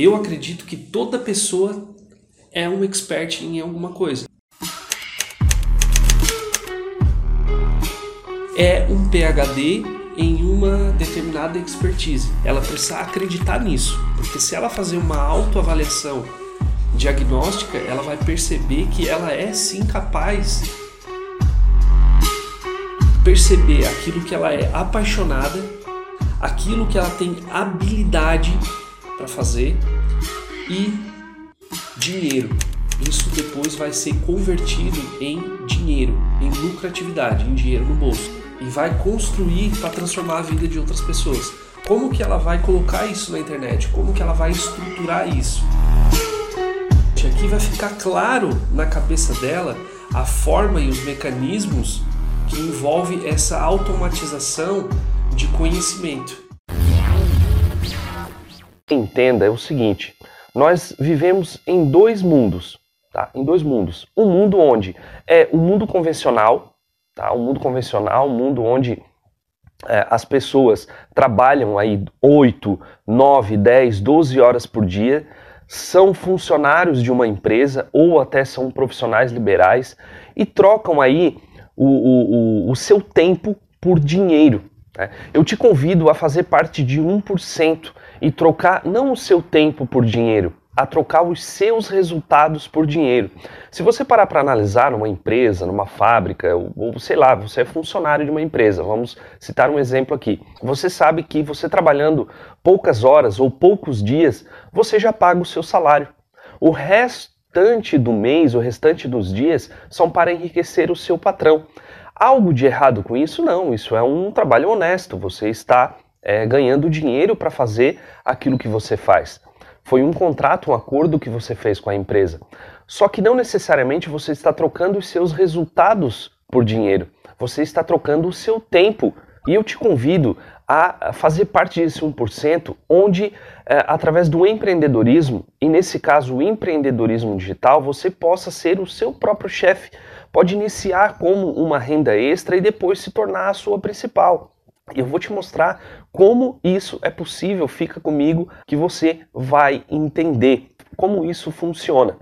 Eu acredito que toda pessoa é um expert em alguma coisa. É um PhD em uma determinada expertise. Ela precisa acreditar nisso, porque se ela fazer uma autoavaliação diagnóstica, ela vai perceber que ela é sim capaz perceber aquilo que ela é apaixonada, aquilo que ela tem habilidade para fazer e dinheiro. Isso depois vai ser convertido em dinheiro, em lucratividade, em dinheiro no bolso e vai construir para transformar a vida de outras pessoas. Como que ela vai colocar isso na internet? Como que ela vai estruturar isso? Aqui vai ficar claro na cabeça dela a forma e os mecanismos que envolve essa automatização de conhecimento. Entenda é o seguinte: nós vivemos em dois mundos, tá? Em dois mundos. Um mundo onde é o um mundo convencional, tá? Um mundo convencional, um mundo onde é, as pessoas trabalham aí 8, 9, 10, 12 horas por dia, são funcionários de uma empresa ou até são profissionais liberais e trocam aí o, o, o, o seu tempo por dinheiro. Né? Eu te convido a fazer parte de 1% e trocar não o seu tempo por dinheiro, a trocar os seus resultados por dinheiro. Se você parar para analisar numa empresa, numa fábrica, ou, ou, sei lá, você é funcionário de uma empresa, vamos citar um exemplo aqui. Você sabe que você trabalhando poucas horas ou poucos dias, você já paga o seu salário. O restante do mês, o restante dos dias, são para enriquecer o seu patrão. Algo de errado com isso? Não, isso é um trabalho honesto. Você está é, ganhando dinheiro para fazer aquilo que você faz. Foi um contrato, um acordo que você fez com a empresa. Só que não necessariamente você está trocando os seus resultados por dinheiro. Você está trocando o seu tempo. E eu te convido a fazer parte desse 1%, onde, é, através do empreendedorismo, e nesse caso o empreendedorismo digital, você possa ser o seu próprio chefe pode iniciar como uma renda extra e depois se tornar a sua principal. Eu vou te mostrar como isso é possível. Fica comigo que você vai entender como isso funciona.